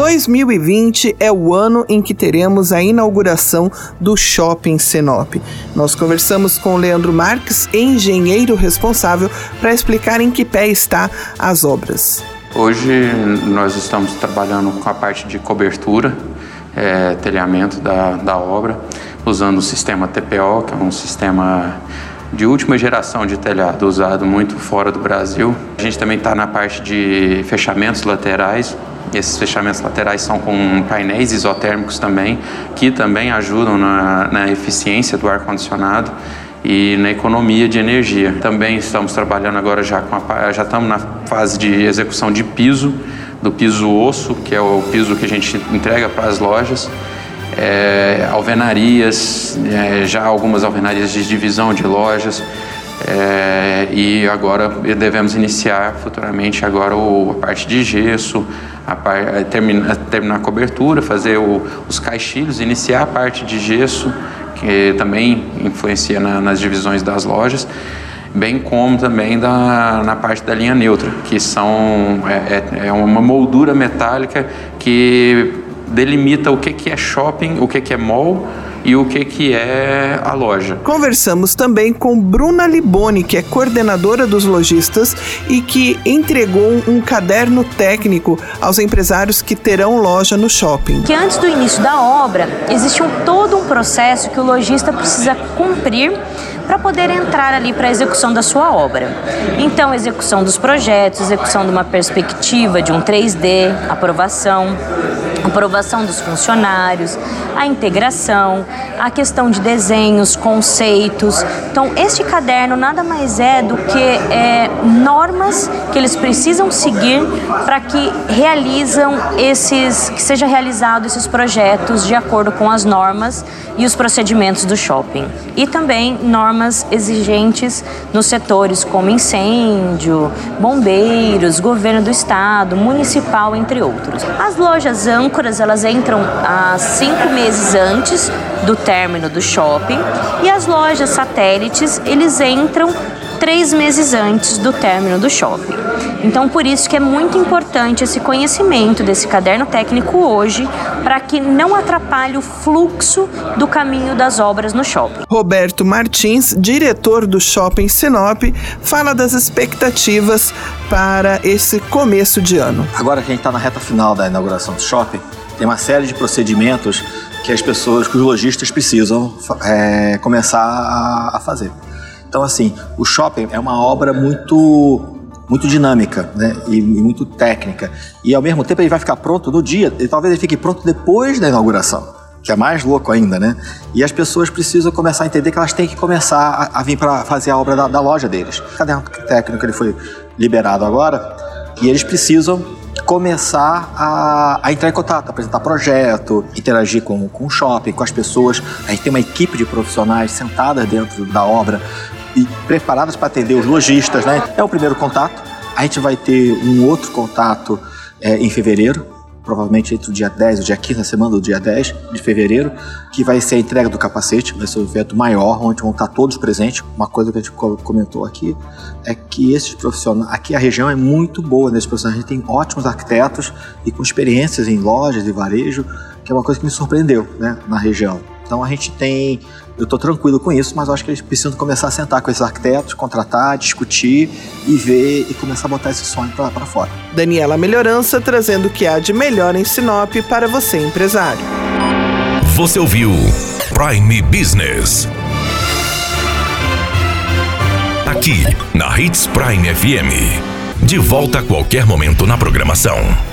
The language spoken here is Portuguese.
2020 é o ano em que teremos a inauguração do Shopping Senop. Nós conversamos com Leandro Marques, engenheiro responsável, para explicar em que pé está as obras. Hoje nós estamos trabalhando com a parte de cobertura, é, telhamento da, da obra, usando o sistema TPO, que é um sistema de última geração de telhado usado muito fora do Brasil. A gente também está na parte de fechamentos laterais, esses fechamentos laterais são com painéis isotérmicos também, que também ajudam na, na eficiência do ar-condicionado e na economia de energia. Também estamos trabalhando agora já com a, já estamos na fase de execução de piso, do piso osso, que é o piso que a gente entrega para as lojas. É, alvenarias, é, já algumas alvenarias de divisão de lojas. É, e agora devemos iniciar futuramente agora o, a parte de gesso, a par, a terminar, terminar a cobertura, fazer o, os caixilhos, iniciar a parte de gesso, que também influencia na, nas divisões das lojas, bem como também da, na parte da linha neutra, que são, é, é, é uma moldura metálica que delimita o que, que é shopping, o que, que é mall, e o que, que é a loja. Conversamos também com Bruna Liboni, que é coordenadora dos lojistas e que entregou um caderno técnico aos empresários que terão loja no shopping. Que antes do início da obra existe um, todo um processo que o lojista precisa cumprir para poder entrar ali para a execução da sua obra. Então, execução dos projetos, execução de uma perspectiva de um 3D, aprovação, aprovação dos funcionários, a integração, a questão de desenhos, conceitos. Então, este caderno nada mais é do que é, normas que eles precisam seguir para que realizam esses, que seja realizado esses projetos de acordo com as normas e os procedimentos do shopping. E também normas exigentes nos setores como incêndio, bombeiros, governo do estado, municipal, entre outros. As lojas âncoras, elas entram há cinco meses antes do término do shopping e as lojas satélites, eles entram três meses antes do término do shopping. Então, por isso que é muito importante esse conhecimento desse caderno técnico hoje, para que não atrapalhe o fluxo do caminho das obras no shopping. Roberto Martins, diretor do Shopping Sinop, fala das expectativas para esse começo de ano. Agora que a gente está na reta final da inauguração do shopping, tem uma série de procedimentos que as pessoas, que os lojistas precisam é, começar a, a fazer. Então, assim, o shopping é uma obra muito muito dinâmica né? E, e, muito técnica. E ao mesmo tempo ele vai ficar pronto no dia, e talvez ele fique pronto depois da inauguração, que é mais louco ainda, né? E as pessoas precisam começar a entender que elas têm que começar a, a vir para fazer a obra da, da, loja deles. O caderno técnico ele foi liberado agora e eles precisam começar a, a, entrar em contato, apresentar projeto, interagir com, com o shopping, com as pessoas. A gente tem uma equipe de profissionais sentadas dentro da obra e preparadas para atender os lojistas, né? É o primeiro contato. A gente vai ter um outro contato é, em fevereiro, provavelmente entre o dia 10 e o dia 15, na semana do dia 10 de fevereiro, que vai ser a entrega do capacete, vai ser um evento maior, onde vão estar todos presentes. Uma coisa que a gente comentou aqui é que esses profissionais, aqui a região é muito boa nesses profissionais, a gente tem ótimos arquitetos e com experiências em lojas e varejo, que é uma coisa que me surpreendeu né, na região. Então a gente tem. Eu estou tranquilo com isso, mas eu acho que eles precisam começar a sentar com esses arquitetos, contratar, discutir e ver e começar a botar esse sonho para fora. Daniela Melhorança trazendo o que há de melhor em Sinop para você, empresário. Você ouviu Prime Business. Aqui, na Hits Prime FM. De volta a qualquer momento na programação.